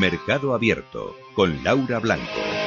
Mercado Abierto con Laura Blanco.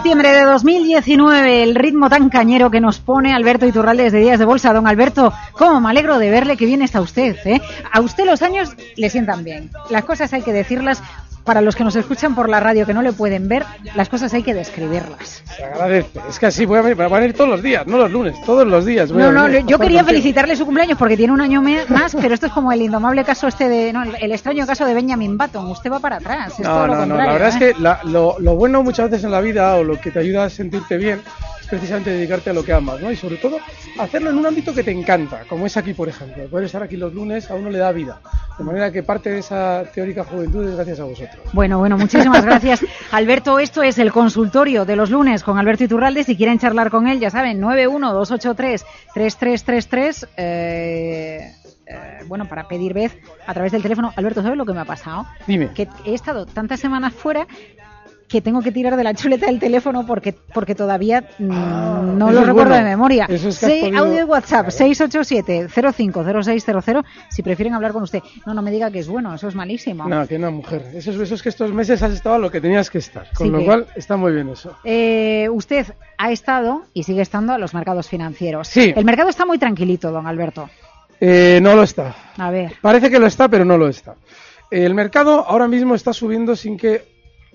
Septiembre de 2019, el ritmo tan cañero que nos pone Alberto Iturralde desde Días de Bolsa. Don Alberto, cómo me alegro de verle que bien está usted. ¿eh? A usted los años le sientan bien. Las cosas hay que decirlas. Para los que nos escuchan por la radio que no le pueden ver, las cosas hay que describirlas. Se agradece. Es que así voy a venir, van a ir todos los días, no los lunes, todos los días. voy a No, no, venir. yo quería felicitarle su cumpleaños porque tiene un año más, pero esto es como el indomable caso este de, no, el extraño caso de Benjamin Button. Usted va para atrás. Es todo No, lo no, no. La verdad ¿eh? es que la- lo, lo bueno muchas veces en la vida o lo que te ayuda a sentirte bien precisamente dedicarte a lo que amas, ¿no? Y sobre todo hacerlo en un ámbito que te encanta, como es aquí, por ejemplo. Poder estar aquí los lunes a uno le da vida. De manera que parte de esa teórica juventud es gracias a vosotros. Bueno, bueno, muchísimas gracias. Alberto, esto es el consultorio de los lunes con Alberto Iturralde. Si quieren charlar con él, ya saben, 912833333. Eh, eh, bueno, para pedir vez a través del teléfono. Alberto, ¿sabes lo que me ha pasado? Dime. Que he estado tantas semanas fuera que tengo que tirar de la chuleta del teléfono porque porque todavía no Ah, eso lo recuerdo bueno. de memoria. Es que Sí, podido- audio de WhatsApp 687-050600 si prefieren hablar con usted. No, no me diga que es bueno, eso es malísimo. No, que no, mujer. Eso, es- eso es que estos meses has estado a lo que tenías que estar. Con Sí lo que- cual está muy bien eso. Eh, usted ha estado y sigue estando a los mercados financieros. Sí. El mercado está muy tranquilito, don Alberto. Eh, no lo está. A ver. Parece que lo está, pero no lo está. El mercado ahora mismo está subiendo sin que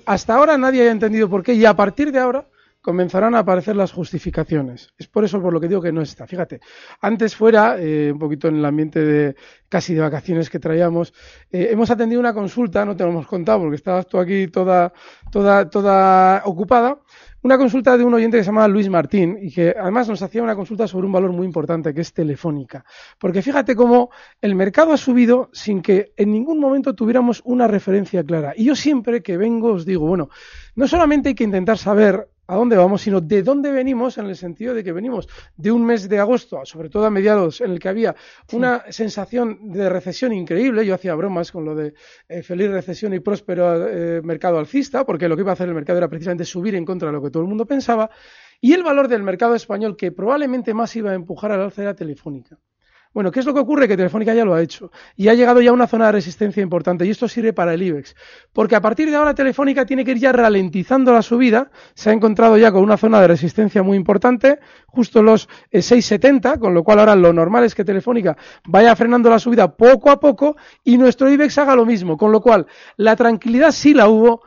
hasta ahora nadie haya entendido por qué y a partir de ahora comenzarán a aparecer las justificaciones. Es por eso por lo que digo que no está. Fíjate, antes fuera, eh, un poquito en el ambiente de casi de vacaciones que traíamos, eh, hemos atendido una consulta, no te lo hemos contado porque estabas tú aquí toda, toda, toda ocupada, una consulta de un oyente que se llama Luis Martín y que además nos hacía una consulta sobre un valor muy importante que es telefónica. Porque fíjate cómo el mercado ha subido sin que en ningún momento tuviéramos una referencia clara. Y yo siempre que vengo os digo, bueno, no solamente hay que intentar saber a dónde vamos, sino de dónde venimos, en el sentido de que venimos de un mes de agosto, sobre todo a mediados, en el que había una sensación de recesión increíble. Yo hacía bromas con lo de eh, feliz recesión y próspero eh, mercado alcista, porque lo que iba a hacer el mercado era precisamente subir en contra de lo que todo el mundo pensaba. Y el valor del mercado español, que probablemente más iba a empujar al alza, era Telefónica. Bueno, ¿qué es lo que ocurre? Que Telefónica ya lo ha hecho y ha llegado ya a una zona de resistencia importante y esto sirve para el IBEX. Porque a partir de ahora Telefónica tiene que ir ya ralentizando la subida, se ha encontrado ya con una zona de resistencia muy importante, justo los eh, 6,70, con lo cual ahora lo normal es que Telefónica vaya frenando la subida poco a poco y nuestro IBEX haga lo mismo, con lo cual la tranquilidad sí la hubo,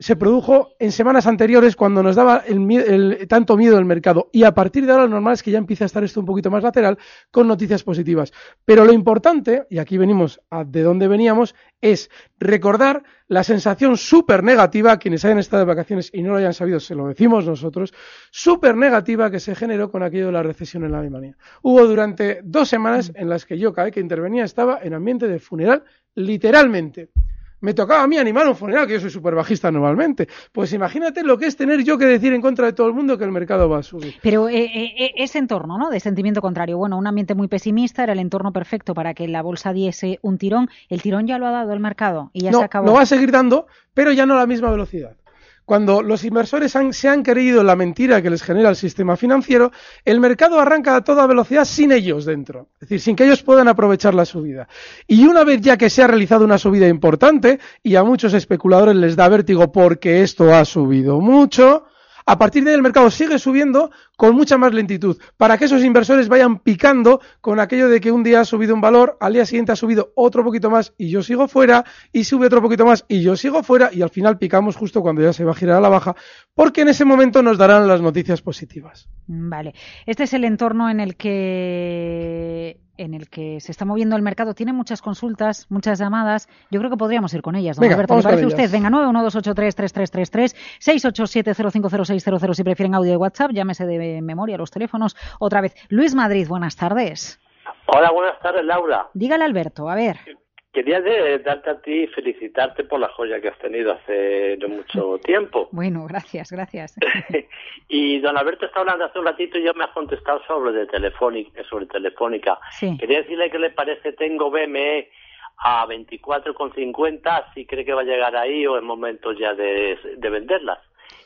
se produjo en semanas anteriores cuando nos daba el, el- tanto miedo el mercado. Y a partir de ahora lo normal es que ya empiece a estar esto un poquito más lateral con noticias positivas. Pero lo importante, y aquí venimos a de dónde veníamos, es recordar la sensación súper negativa, quienes hayan estado de vacaciones y no lo hayan sabido, se lo decimos nosotros, súper negativa que se generó con aquello de la recesión en la Alemania. Hubo durante dos semanas en las que yo cada que intervenía estaba en ambiente de funeral, literalmente me tocaba a mí animar un funeral, que yo soy súper bajista normalmente. Pues imagínate lo que es tener yo que decir en contra de todo el mundo que el mercado va a subir. Pero eh, eh, eh, ese entorno, ¿no? De sentimiento contrario. Bueno, un ambiente muy pesimista era el entorno perfecto para que la bolsa diese un tirón. El tirón ya lo ha dado el mercado y ya no, se acabó. lo va a seguir dando, pero ya no a la misma velocidad. Cuando los inversores se han creído la mentira que les genera el sistema financiero, el mercado arranca a toda velocidad sin ellos dentro, es decir, sin que ellos puedan aprovechar la subida. Y una vez ya que se ha realizado una subida importante, y a muchos especuladores les da vértigo porque esto ha subido mucho, a partir de ahí el mercado sigue subiendo con mucha más lentitud, para que esos inversores vayan picando con aquello de que un día ha subido un valor, al día siguiente ha subido otro poquito más y yo sigo fuera, y sube otro poquito más y yo sigo fuera, y al final picamos justo cuando ya se va a girar a la baja, porque en ese momento nos darán las noticias positivas. Vale, este es el entorno en el que en el que se está moviendo el mercado. Tiene muchas consultas, muchas llamadas. Yo creo que podríamos ir con ellas, don Venga, Alberto. ¿Le parece usted? Venga, 912833333, 687050600 si prefieren audio de WhatsApp. Llámese de memoria los teléfonos. Otra vez, Luis Madrid, buenas tardes. Hola, buenas tardes, Laura. Dígale, Alberto, a ver. Quería de- darte a ti y felicitarte por la joya que has tenido hace no mucho tiempo. Bueno, gracias, gracias. y don Alberto está hablando hace un ratito y ya me ha contestado sobre de Telefónica, sobre Telefónica. Sí. Quería decirle que le parece tengo BME a 24,50 si cree que va a llegar ahí o es momento ya de, de venderlas.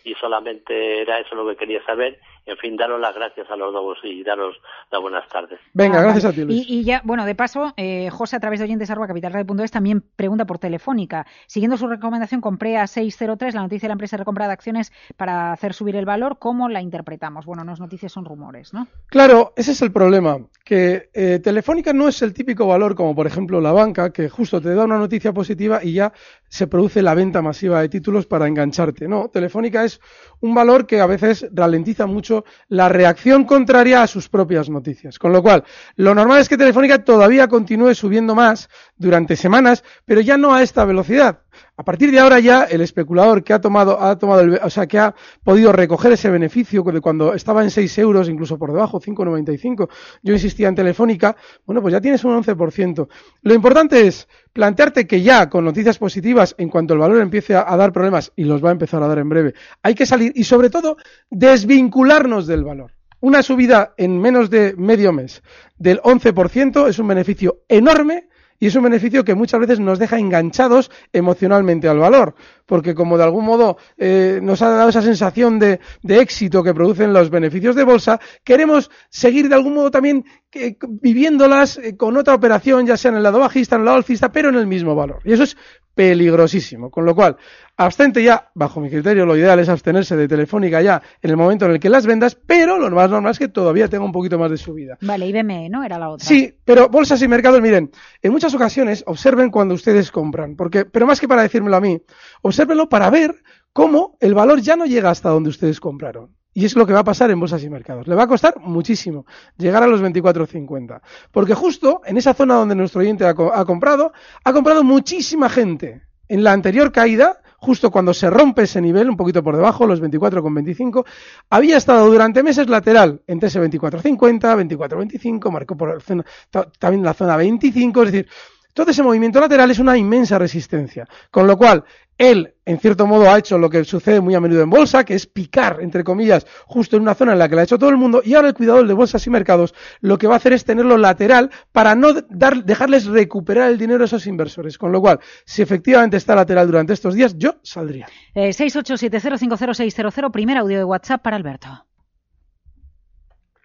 Y solamente era eso lo que quería saber. En fin, daros las gracias a los dos y daros las buenas tardes. Venga, Ah, gracias vale. a ti, Luis. Y, y ya, bueno, de paso, eh, José, a través de oyentes arroba capitalradio.es también pregunta por Telefónica. Siguiendo su recomendación, compré a 603 la noticia de la empresa de recompra de acciones para hacer subir el valor. ¿Cómo la interpretamos? Bueno, no es noticias, son rumores, ¿no? Claro, ese es el problema, que eh, Telefónica no es el típico valor como por ejemplo la banca, que justo te da una noticia positiva y ya se produce la venta masiva de títulos para engancharte. No, Telefónica es un valor que a veces ralentiza mucho la reacción contraria a sus propias noticias. Con lo cual, lo normal es que Telefónica todavía continúe subiendo más durante semanas, pero ya no a esta velocidad. A partir de ahora ya el especulador que ha tomado, ha tomado el, o sea, que ha podido recoger ese beneficio de cuando estaba en 6 euros, incluso por debajo, 5,95, yo insistía en Telefónica, bueno, pues ya tienes un 11%. Lo importante es plantearte que ya con noticias positivas, en cuanto el valor empiece a, a dar problemas, y los va a empezar a dar en breve, hay que salir y sobre todo desvincularnos del valor. Una subida en menos de medio mes del 11% es un beneficio enorme y es un beneficio que muchas veces nos deja enganchados emocionalmente al valor, porque como de algún modo eh, nos ha dado esa sensación de, de éxito que producen los beneficios de bolsa, queremos seguir de algún modo también eh, viviéndolas eh, con otra operación, ya sea en el lado bajista, en el lado alcista, pero en el mismo valor. Y eso es peligrosísimo. Con lo cual, abstente ya, bajo mi criterio, lo ideal es abstenerse de Telefónica ya en el momento en el que las vendas, pero lo más normal es que todavía tenga un poquito más de subida. Vale, y BME, ¿no? Era la otra. Sí, pero bolsas y mercados, miren, en muchas ocasiones observen cuando ustedes compran, porque, pero más que para decírmelo a mí, obsérvenlo para ver cómo el valor ya no llega hasta donde ustedes compraron. Y es lo que va a pasar en bolsas y mercados. Le va a costar muchísimo llegar a los 24.50. Porque justo en esa zona donde nuestro oyente ha, co- ha comprado, ha comprado muchísima gente. En la anterior caída, justo cuando se rompe ese nivel, un poquito por debajo, los 24,25, había estado durante meses lateral entre ese 24,50, 24,25, marcó por ta- también la zona 25, es decir, todo ese movimiento lateral es una inmensa resistencia. Con lo cual, él, en cierto modo, ha hecho lo que sucede muy a menudo en bolsa, que es picar, entre comillas, justo en una zona en la que la ha hecho todo el mundo, y ahora el cuidador de bolsas y mercados lo que va a hacer es tenerlo lateral para no dar, dejarles recuperar el dinero a esos inversores. Con lo cual, si efectivamente está lateral durante estos días, yo saldría. Eh, 687050600, primer audio de WhatsApp para Alberto.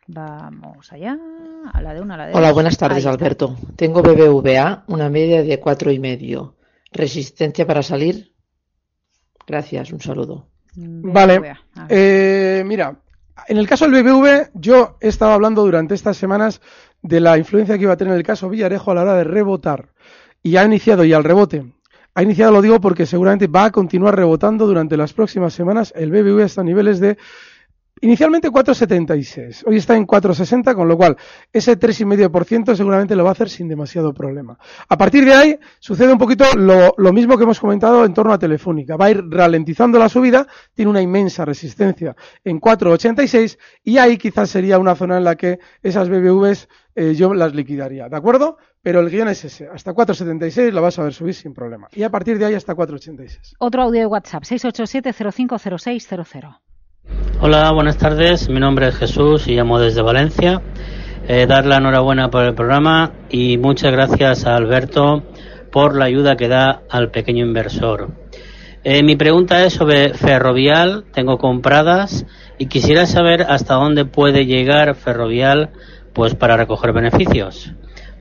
Vamos allá, a la de una, a la de Hola, dos. buenas tardes, Ahí está. Alberto. Tengo BBVA, una media de cuatro y medio. ¿Resistencia para salir? Gracias, un saludo. Vale. BBVA. A. Eh, mira, en el caso del BBV, yo he estado hablando durante estas semanas de la influencia que iba a tener el caso Villarejo a la hora de rebotar. Y ha iniciado, y al rebote. Ha iniciado, lo digo porque seguramente va a continuar rebotando durante las próximas semanas el BBV hasta niveles de Inicialmente 4,76. Hoy está en 4,60, con lo cual ese 3,5% seguramente lo va a hacer sin demasiado problema. A partir de ahí sucede un poquito lo, mismo que hemos comentado en torno a Telefónica. Va a ir ralentizando la subida, tiene una inmensa resistencia en 4,86 y ahí quizás sería una zona en la que esas BBVs eh, yo las liquidaría, ¿de acuerdo? Pero el guion es ese. Hasta 4,76 la vas a ver subir sin problema. Y a partir de ahí hasta 4,86. Otro audio de WhatsApp, 687050600. Hola, buenas tardes. Mi nombre es Jesús y llamo desde Valencia. Eh, dar la enhorabuena por el programa y muchas gracias a Alberto por la ayuda que da al pequeño inversor. Eh, mi pregunta es sobre Ferrovial. Tengo compradas y quisiera saber hasta dónde puede llegar Ferrovial pues para recoger beneficios.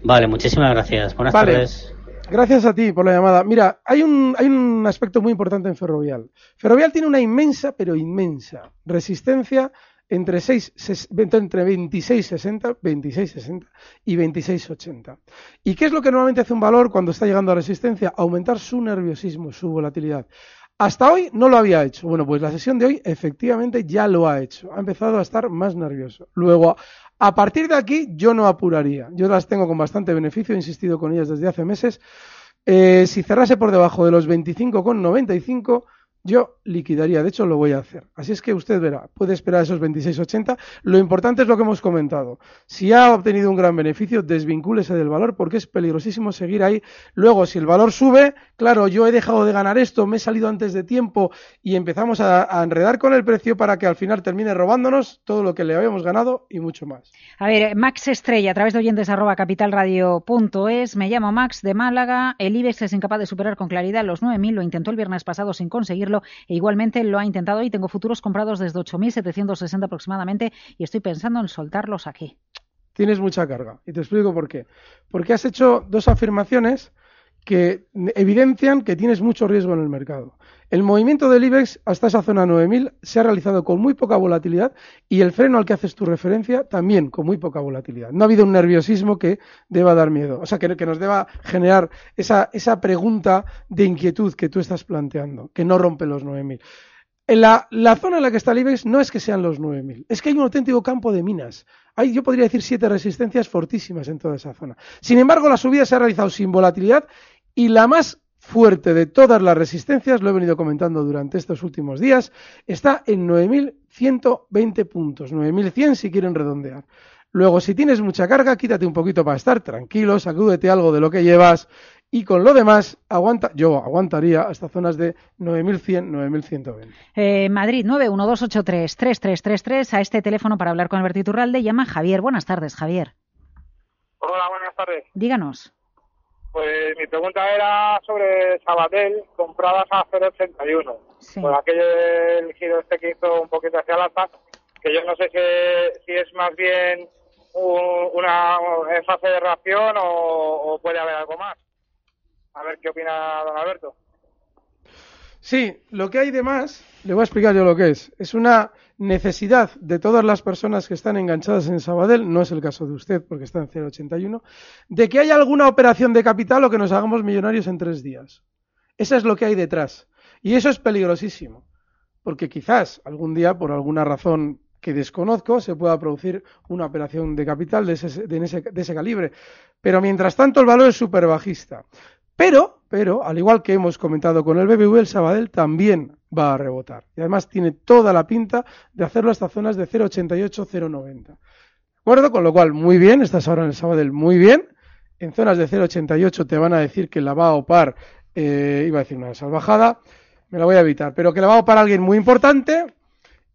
Vale, muchísimas gracias. Buenas tardes. Gracias a ti por la llamada. Mira, hay un, hay un aspecto muy importante en Ferrovial. Ferrovial tiene una inmensa, pero inmensa, resistencia entre, 6, entre 26,60, 26,60 y 26,80. ¿Y qué es lo que normalmente hace un valor cuando está llegando a resistencia? Aumentar su nerviosismo, su volatilidad. Hasta hoy no lo había hecho. Bueno, pues la sesión de hoy efectivamente ya lo ha hecho. Ha empezado a estar más nervioso. Luego, a partir de aquí, yo no apuraría. Yo las tengo con bastante beneficio, he insistido con ellas desde hace meses. Eh, si cerrase por debajo de los 25,95, yo liquidaría, de hecho lo voy a hacer. Así es que usted verá, puede esperar esos 26,80. Lo importante es lo que hemos comentado. Si ha obtenido un gran beneficio, desvincúlese del valor porque es peligrosísimo seguir ahí. Luego, si el valor sube, claro, yo he dejado de ganar esto, me he salido antes de tiempo y empezamos a, enredar con el precio para que al final termine robándonos todo lo que le habíamos ganado y mucho más. A ver, Max Estrella, a través de oyentes arroba capitalradio.es, me llamo Max de Málaga, el IBEX es incapaz de superar con claridad los 9.000, lo intentó el viernes pasado sin conseguirlo e igualmente lo ha intentado y tengo futuros comprados desde 8.760 aproximadamente y estoy pensando en soltarlos aquí. Tienes mucha carga y te explico por qué. Porque has hecho dos afirmaciones que evidencian que tienes mucho riesgo en el mercado. El movimiento del IBEX hasta esa zona 9000 se ha realizado con muy poca volatilidad y el freno al que haces tu referencia también con muy poca volatilidad. No ha habido un nerviosismo que deba dar miedo, o sea, que, nos deba generar esa, esa pregunta de inquietud que tú estás planteando, que no rompe los 9000. En la, la, zona en la que está el IBEX no es que sean los 9.000, es que hay un auténtico campo de minas. Hay, yo podría decir, siete resistencias fortísimas en toda esa zona. Sin embargo, la subida se ha realizado sin volatilidad y la más fuerte de todas las resistencias, lo he venido comentando durante estos últimos días, está en 9.120 puntos, 9.100 si quieren redondear. Luego, si tienes mucha carga, quítate un poquito para estar tranquilo, sacúdete algo de lo que llevas y con lo demás, aguanta, yo aguantaría hasta zonas de 9.100, 9.120. Eh, Madrid, 912833333 a este teléfono para hablar con Alberto Iturralde. Llama Javier. Buenas tardes, Javier. Hola, buenas tardes. Díganos. Pues mi pregunta era sobre Sabadell, compradas a 0,81. Sí. Por aquello del giro este que hizo un poquito hacia el alza, que yo no sé si, es más bien una fase de reacción o, puede haber algo más. A ver qué opina don Alberto. Sí, lo que hay de más, le voy a explicar yo lo que es. Es una necesidad de todas las personas que están enganchadas en Sabadell, no es el caso de usted porque está en 0,81, de que haya alguna operación de capital o que nos hagamos millonarios en tres días. Eso es lo que hay detrás. Y eso es peligrosísimo, porque quizás algún día, por alguna razón que desconozco, se pueda producir una operación de capital de ese, de ese, calibre. Pero mientras tanto el valor es súper bajista. Pero, pero, al igual que hemos comentado con el BBV, el Sabadell también va a rebotar. Y además tiene toda la pinta de hacerlo hasta zonas de 0,88, 0,90. ¿De acuerdo? Con lo cual, muy bien, estás ahora en el Sabadell muy bien. En zonas de 0,88 te van a decir que la va a opar, eh, iba a decir una salvajada, me la voy a evitar, pero que la va a opar alguien muy importante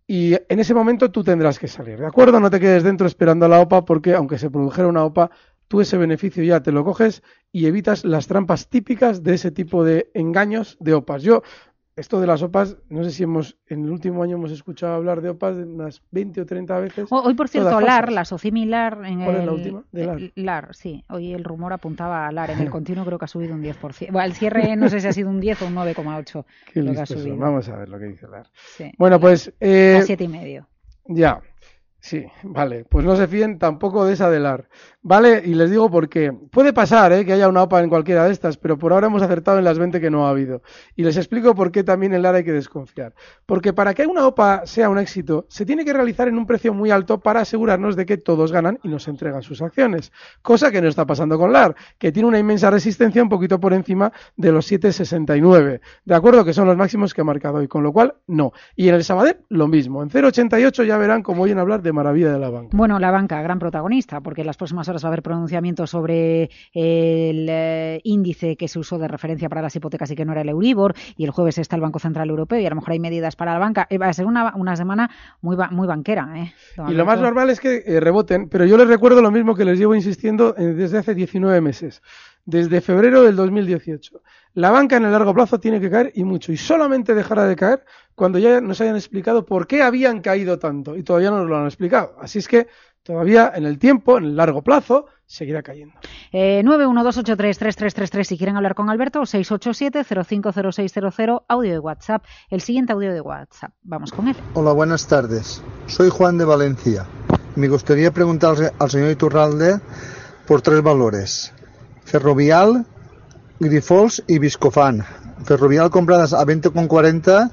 y en ese momento tú tendrás que salir, ¿de acuerdo? No te quedes dentro esperando a la OPA porque aunque se produjera una OPA, tú ese beneficio ya te lo coges y evitas las trampas típicas de ese tipo de engaños de OPAs. Yo, esto de las OPAs, no sé si hemos en el último año hemos escuchado hablar de OPAs unas 20 o 30 veces. Hoy, por cierto, LAR, la Socimilar. En ¿Cuál es la última? De LAR. Eh, LAR, sí. Hoy el rumor apuntaba a LAR. En el continuo creo que ha subido un 10%. Bueno, el cierre no sé si ha sido un 10 o un 9,8. Qué Vamos a ver lo que dice LAR. Sí. Bueno, pues... Eh, a siete y medio. Ya. Sí, vale. Pues no se fíen tampoco de esa de LAR. ¿Vale? Y les digo por qué. Puede pasar ¿eh? que haya una OPA en cualquiera de estas, pero por ahora hemos acertado en las 20 que no ha habido. Y les explico por qué también en LAR hay que desconfiar. Porque para que una OPA sea un éxito, se tiene que realizar en un precio muy alto para asegurarnos de que todos ganan y nos entregan sus acciones. Cosa que no está pasando con LAR, que tiene una inmensa resistencia un poquito por encima de los 7,69. ¿De acuerdo? Que son los máximos que ha marcado hoy. Con lo cual, no. Y en el Sabadell, lo mismo. En 0,88 ya verán cómo oyen hablar de maravilla de la banca. Bueno, la banca, gran protagonista, porque las próximas va a haber pronunciamiento sobre el eh, índice que se usó de referencia para las hipotecas y que no era el Euribor, y el jueves está el Banco Central Europeo y a lo mejor hay medidas para la banca. Eh, va a ser una, una semana muy, muy banquera. ¿eh? Y lo más normal es que reboten, pero yo les recuerdo lo mismo que les llevo insistiendo desde hace 19 meses. desde febrero del 2018. La banca en el largo plazo tiene que caer y mucho, y solamente dejará de caer cuando ya nos hayan explicado por qué habían caído tanto, y todavía no nos lo han explicado. Así es que todavía en el tiempo, en el largo plazo, seguirá cayendo. Eh, 912833333 si quieren hablar con Alberto, 687-050600, audio de WhatsApp. El siguiente audio de WhatsApp. Vamos con él. Hola, buenas tardes. Soy Juan de Valencia. Me gustaría preguntarle al señor Iturralde por tres valores. Ferrovial, Grifols y Viscofan. Ferrovial compradas a 20,40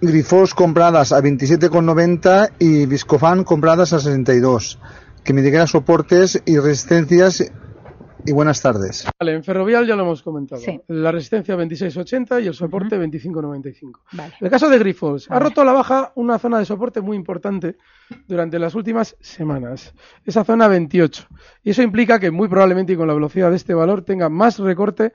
Grifols compradas a 27,90 y Viscofan compradas a 62. Que me diga soportes y resistencias y buenas tardes. Vale, en Ferrovial ya lo hemos comentado. La resistencia 26,80 y el soporte 25,95. Vale. El caso de Grifols. Ha roto a la baja una zona de soporte muy importante durante las últimas semanas. Esa zona 28. Y eso implica que muy probablemente y con la velocidad de este valor tenga más recorte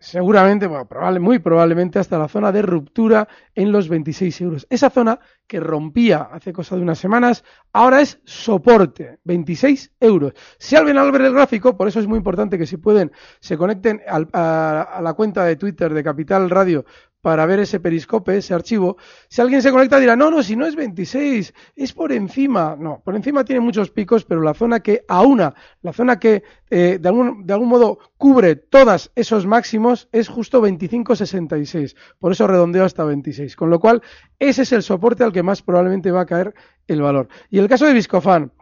seguramente, bueno, muy probablemente hasta la zona de ruptura en los 26 euros. Esa zona que rompía hace cosa de unas semanas, ahora es soporte, 26 euros. Si alguien al ver el gráfico, por eso es muy importante que si pueden se conecten a, la cuenta de Twitter de Capital Radio para ver ese periscope, ese archivo. Si alguien se conecta dirá, no, no, si no es 26, es por encima. No, por encima tiene muchos picos, pero la zona que aúna, la zona que eh, de, algún, de algún modo cubre todos esos máximos es justo 25,66. Por eso redondeo hasta 26. Con lo cual, ese es el soporte al que más probablemente va a caer el valor. Y el caso de Viscofan.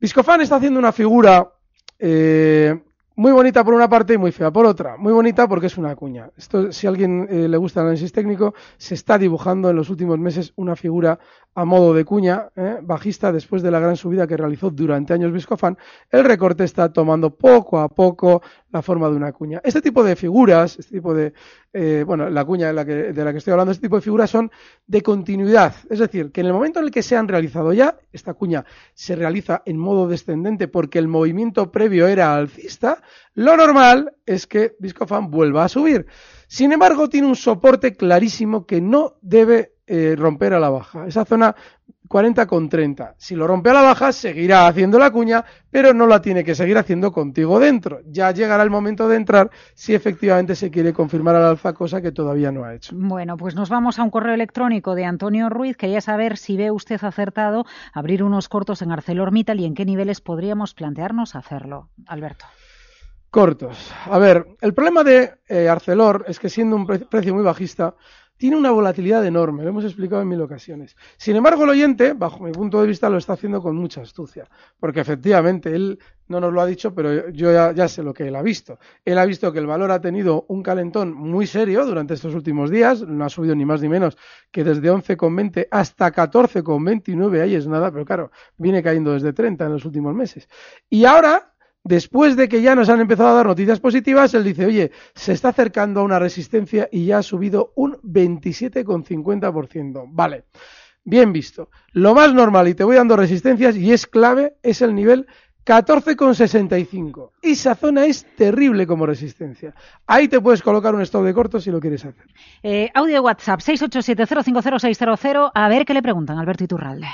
Viscofan está haciendo una figura eh, muy bonita por una parte y muy fea por otra. Muy bonita porque es una cuña. Esto, si a alguien eh, le gusta el análisis técnico, se está dibujando en los últimos meses una figura a modo de cuña eh, bajista después de la gran subida que realizó durante años Viscofan. El recorte está tomando poco a poco la forma de una cuña. Este tipo de figuras, este tipo de, eh, bueno, la cuña de la, que, de la que estoy hablando, este tipo de figuras son de continuidad. Es decir, que en el momento en el que se han realizado ya, esta cuña se realiza en modo descendente porque el movimiento previo era alcista, lo normal es que Viscofan vuelva a subir. Sin embargo, tiene un soporte clarísimo que no debe eh, romper a la baja. Esa zona 40 con 30. Si lo rompe a la baja, seguirá haciendo la cuña, pero no la tiene que seguir haciendo contigo dentro. Ya llegará el momento de entrar si efectivamente se quiere confirmar al alza, cosa que todavía no ha hecho. Bueno, pues nos vamos a un correo electrónico de Antonio Ruiz. Quería saber si ve usted acertado abrir unos cortos en ArcelorMittal y en qué niveles podríamos plantearnos hacerlo. Alberto. Cortos. A ver, el problema de eh, Arcelor es que siendo un precio muy bajista, tiene una volatilidad enorme, lo hemos explicado en mil ocasiones. Sin embargo, el oyente, bajo mi punto de vista, lo está haciendo con mucha astucia, porque efectivamente él no nos lo ha dicho, pero yo ya, sé lo que él ha visto. Él ha visto que el valor ha tenido un calentón muy serio durante estos últimos días, no ha subido ni más ni menos que desde 11,20 hasta 14,29, ahí es nada, pero claro, viene cayendo desde 30 en los últimos meses. Y ahora Después de que ya nos han empezado a dar noticias positivas, él dice, oye, se está acercando a una resistencia y ya ha subido un 27,50%. Vale, bien visto. Lo más normal, y te voy dando resistencias, y es clave, es el nivel 14,65. Esa zona es terrible como resistencia. Ahí te puedes colocar un stop de corto si lo quieres hacer. Eh, audio WhatsApp 687050600. A ver qué le preguntan Alberto Iturralde.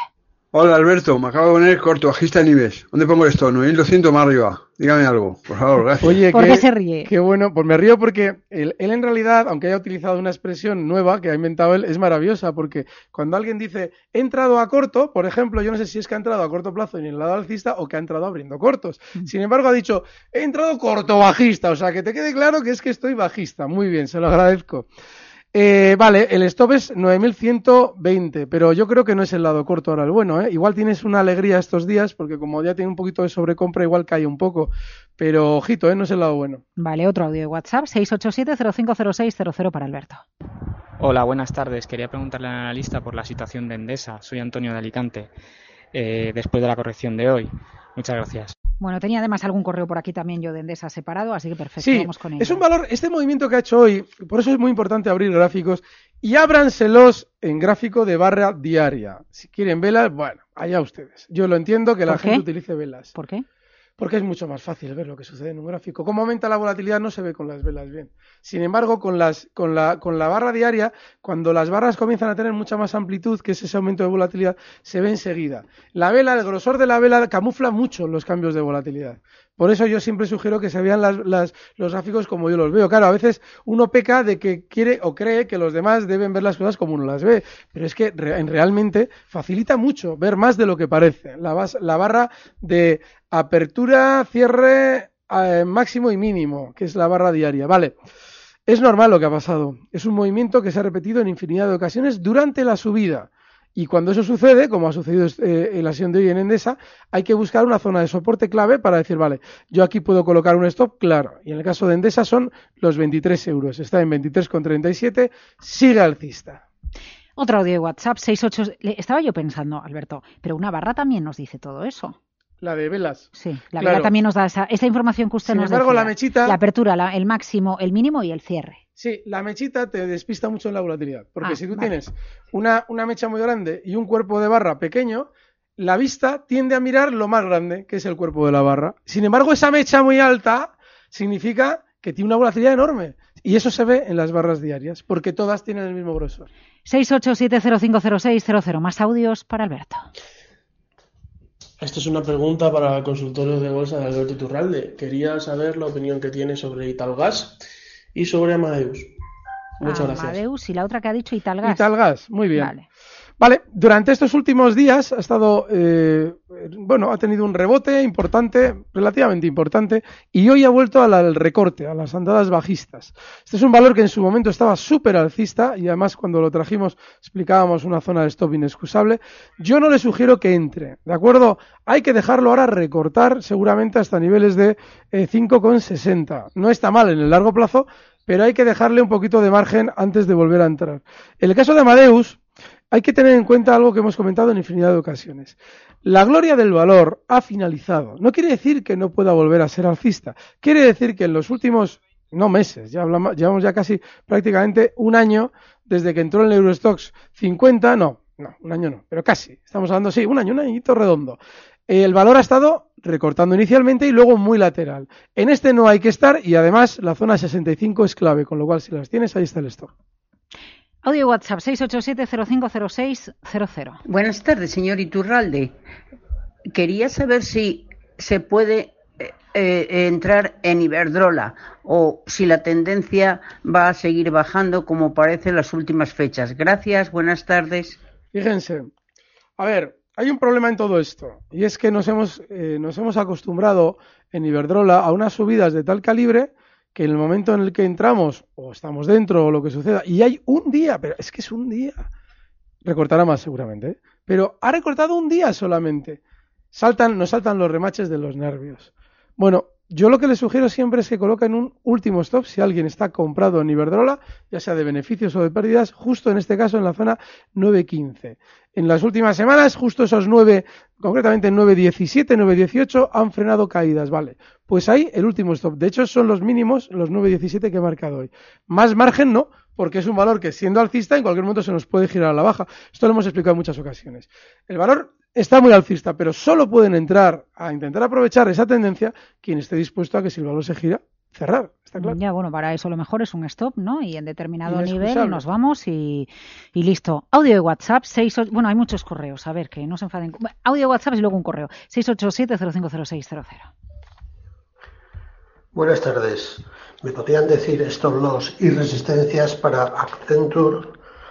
Hola Alberto, me acabo de poner corto, bajista en Ives. ¿Dónde pongo esto? 9200 más arriba. Dígame algo, por favor, gracias. Oye, ¿Por qué se ríe? Qué bueno, pues me río porque él, en realidad, aunque haya utilizado una expresión nueva que ha inventado él, es maravillosa porque cuando alguien dice he entrado a corto, por ejemplo, yo no sé si es que ha entrado a corto plazo en el lado alcista o que ha entrado abriendo cortos. Mm. Sin embargo, ha dicho he entrado corto bajista, o sea, que te quede claro que es que estoy bajista. Muy bien, se lo agradezco. Eh, vale, el stop es 9120, pero yo creo que no es el lado corto ahora el bueno. ¿eh? Igual tienes una alegría estos días, porque como ya tiene un poquito de sobrecompra, igual cae un poco. Pero ojito, ¿eh? no es el lado bueno. Vale, otro audio de WhatsApp, 687-050600 para Alberto. Hola, buenas tardes. Quería preguntarle al analista por la situación de Endesa. Soy Antonio de Alicante, eh, después de la corrección de hoy. Muchas gracias. Bueno, tenía además algún correo por aquí también yo de Endesa separado, así que perfecto, vamos con ello. Es un valor, este movimiento que ha hecho hoy, por eso es muy importante abrir gráficos y ábranselos en gráfico de barra diaria. Si quieren velas, bueno, allá ustedes. Yo lo entiendo que la gente utilice velas. ¿Por qué? Porque es mucho más fácil ver lo que sucede en un gráfico. Cómo aumenta la volatilidad no se ve con las velas bien. Sin embargo, con, las, con, la, con la barra diaria, cuando las barras comienzan a tener mucha más amplitud, que es ese aumento de volatilidad, se ve enseguida. La vela, el grosor de la vela camufla mucho los cambios de volatilidad. Por eso yo siempre sugiero que se vean las, los gráficos como yo los veo. Claro, a veces uno peca de que quiere o cree que los demás deben ver las cosas como uno las ve, pero es que realmente facilita mucho ver más de lo que parece. La, la barra de apertura, cierre, eh, máximo y mínimo, que es la barra diaria. Vale. Es normal lo que ha pasado. Es un movimiento que se ha repetido en infinidad de ocasiones durante la subida. Y cuando eso sucede, como ha sucedido eh, en la sesión de hoy en Endesa, hay que buscar una zona de soporte clave para decir, vale, yo aquí puedo colocar un stop, claro. Y en el caso de Endesa son los 23 euros. Está en 23,37, sigue alcista. Otro audio de WhatsApp, 68. Estaba yo pensando, Alberto, pero una barra también nos dice todo eso. La de velas. Sí, la vela también nos da esa, información que usted nos da. la mechita. La apertura, el máximo, el mínimo y el cierre. Sí, la mechita te despista mucho en la volatilidad. Porque ah, si tú tienes una, una mecha muy grande y un cuerpo de barra pequeño, la vista tiende a mirar lo más grande, que es el cuerpo de la barra. Sin embargo, esa mecha muy alta significa que tiene una volatilidad enorme. Y eso se ve en las barras diarias, porque todas tienen el mismo grosor. 687050600. Más audios para Alberto. Esta es una pregunta para el consultorio de bolsa de Alberto Iturralde. Quería saber la opinión que tiene sobre Italgas y sobre Amadeus. Muchas gracias. Amadeus y la otra que ha dicho Italgas. Italgas, muy bien. Vale. Vale, durante estos últimos días ha estado, eh, bueno, ha tenido un rebote importante, relativamente importante, y hoy ha vuelto al, recorte, a las andadas bajistas. Este es un valor que en su momento estaba súper alcista y además cuando lo trajimos explicábamos una zona de stop inexcusable. Yo no le sugiero que entre, ¿de acuerdo? Hay que dejarlo ahora recortar seguramente hasta niveles de eh, 5,60. No está mal en el largo plazo, pero hay que dejarle un poquito de margen antes de volver a entrar. En el caso de Amadeus, hay que tener en cuenta algo que hemos comentado en infinidad de ocasiones. La gloria del valor ha finalizado. No quiere decir que no pueda volver a ser alcista. Quiere decir que en los últimos, no meses, ya hablamos, llevamos ya casi prácticamente un año desde que entró en el Eurostox 50, no, no, un año no, pero casi. Estamos hablando, sí, un año, un añito redondo. El valor ha estado recortando inicialmente y luego muy lateral. En este no hay que estar y además la zona 65 es clave, con lo cual si las tienes ahí está el stop. Audio WhatsApp 687-050600. Buenas tardes, señor Iturralde. Quería saber si se puede eh, eh, entrar en Iberdrola o si la tendencia va a seguir bajando como parece en las últimas fechas. Gracias, buenas tardes. Fíjense, a ver, hay un problema en todo esto y es que nos hemos, eh, nos hemos acostumbrado en Iberdrola a unas subidas de tal calibre que en el momento en el que entramos o estamos dentro o lo que suceda, y hay un día, pero es que es un día, recortará más seguramente, ¿eh? pero ha recortado un día solamente. Saltan, nos saltan los remaches de los nervios. Bueno, yo lo que le sugiero siempre es que coloquen un último stop si alguien está comprado en Iberdrola, ya sea de beneficios o de pérdidas, justo en este caso en la zona 9.15. En las últimas semanas, justo esos 9, concretamente 9.17, 9.18, han frenado caídas, ¿vale? Pues ahí el último stop. De hecho, son los mínimos, los 9.17 que he marcado hoy. Más margen no, porque es un valor que siendo alcista en cualquier momento se nos puede girar a la baja. Esto lo hemos explicado en muchas ocasiones. El valor está muy alcista, pero solo pueden entrar a intentar aprovechar esa tendencia quien esté dispuesto a que si el valor se gira, cerrar. ¿Está claro? Ya, bueno, para eso lo mejor es un stop, ¿no? Y en determinado nivel nos vamos y, listo. Audio de WhatsApp, 6, bueno, hay muchos correos, a ver, que no se enfaden. Audio de WhatsApp y luego un correo, 687-050600. Buenas tardes. ¿Me podrían decir stop loss y resistencias para Accenture,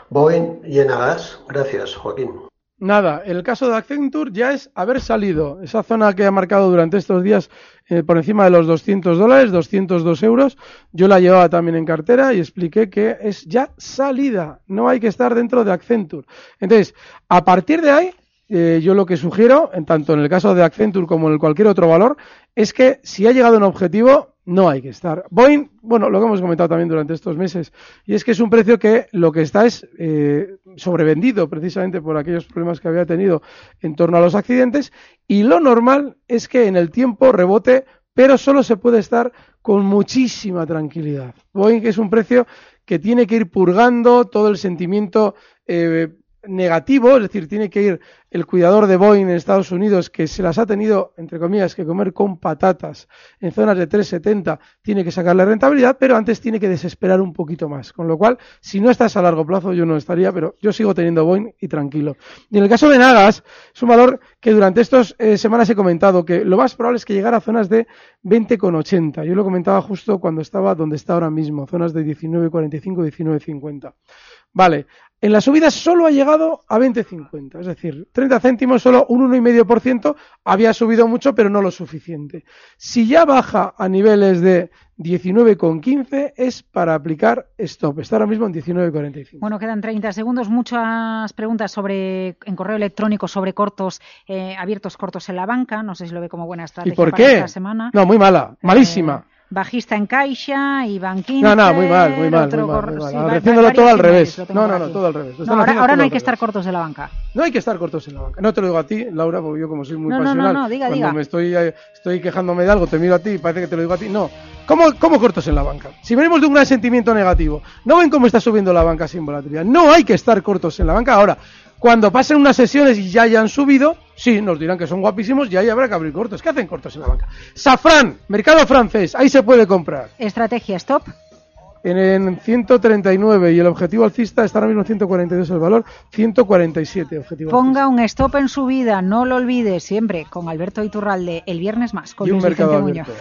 Boeing y Enagas? Gracias, Joaquín. Nada, el caso de Accenture ya es haber salido. Esa zona que ha marcado durante estos días eh, por encima de los 200 dólares, 202 euros, yo la llevaba también en cartera y expliqué que es ya salida. No hay que estar dentro de Accenture. Entonces, a partir de ahí, eh, yo lo que sugiero, en tanto en el caso de Accenture como en cualquier otro valor, es que si ha llegado un objetivo, no hay que estar. Boeing, bueno, lo que hemos comentado también durante estos meses, y es que es un precio que lo que está es eh, sobrevendido precisamente por aquellos problemas que había tenido en torno a los accidentes, y lo normal es que en el tiempo rebote, pero solo se puede estar con muchísima tranquilidad. Boeing es un precio que tiene que ir purgando todo el sentimiento eh, negativo, es decir, tiene que ir el cuidador de Boeing en Estados Unidos, que se las ha tenido, entre comillas, que comer con patatas en zonas de 3,70, tiene que sacarle rentabilidad, pero antes tiene que desesperar un poquito más. Con lo cual, si no estás a largo plazo, yo no estaría, pero yo sigo teniendo Boeing y tranquilo. Y en el caso de Nagas, es un valor que durante estas eh, semanas he comentado que lo más probable es que llegara a zonas de 20,80. Yo lo comentaba justo cuando estaba donde está ahora mismo, zonas de 19,45, 19,50. Vale, en la subida solo ha llegado a 20,50, es decir, 30 céntimos, solo un 1,5%, había subido mucho, pero no lo suficiente. Si ya baja a niveles de 19,15 es para aplicar stop. Está ahora mismo en 19,45. Bueno, quedan 30 segundos. Muchas preguntas sobre en correo electrónico sobre cortos eh, abiertos cortos en la banca. No sé si lo ve como buena estrategia ¿Y por para qué? esta semana. No, muy mala, malísima. Eh, bajista en Caixa y Banquín. No, no, muy mal, muy mal, muy mal, muy mal. Haciéndolo todo al revés. No, no, no, todo al revés. No, ahora ahora no hay que estar cortos de la banca. No hay que estar cortos en la banca. No te lo digo a ti, Laura, porque yo como soy muy No, no, no, pasional, no, diga, cuando diga. me estoy, eh, estoy quejándome de algo, te miro a ti y parece que te lo digo a ti. No. ¿Cómo, ¿Cómo cortos en la banca? Si venimos de un gran sentimiento negativo, ¿no ven cómo está subiendo la banca sin volatilidad? No hay que estar cortos en la banca. Ahora, cuando pasen unas sesiones y ya hayan subido, sí, nos dirán que son guapísimos y ahí habrá que abrir cortos. ¿Qué hacen cortos en la banca? Safran, mercado francés, ahí se puede comprar. Estrategia stop. En, en 139 y el objetivo alcista está ahora mismo en 142 el valor, 147 objetivo Ponga un stop en su vida, no lo olvide siempre, con Alberto Iturralde, el viernes más, con y un Luis mercado Vicente abierto.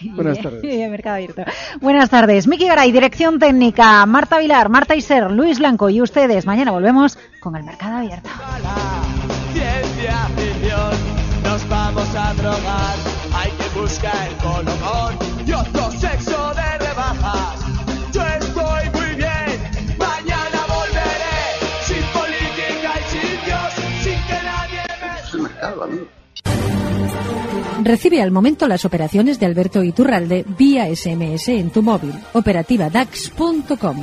Muñoz. Buenas tardes. mercado abierto. Buenas tardes. Miki Garay, dirección técnica, Marta Vilar, Marta Iser, Luis Blanco y ustedes. Mañana volvemos con el mercado abierto. Ciencia ficción nos vamos a drogar hay que buscar el colocón y otro sexo de rebajas yo estoy muy bien mañana volveré sin política y sin Dios sin que nadie me Es el mercado, amigo. Recibe al momento las operaciones de Alberto Iturralde vía SMS en tu móvil. Operativa DAX.com.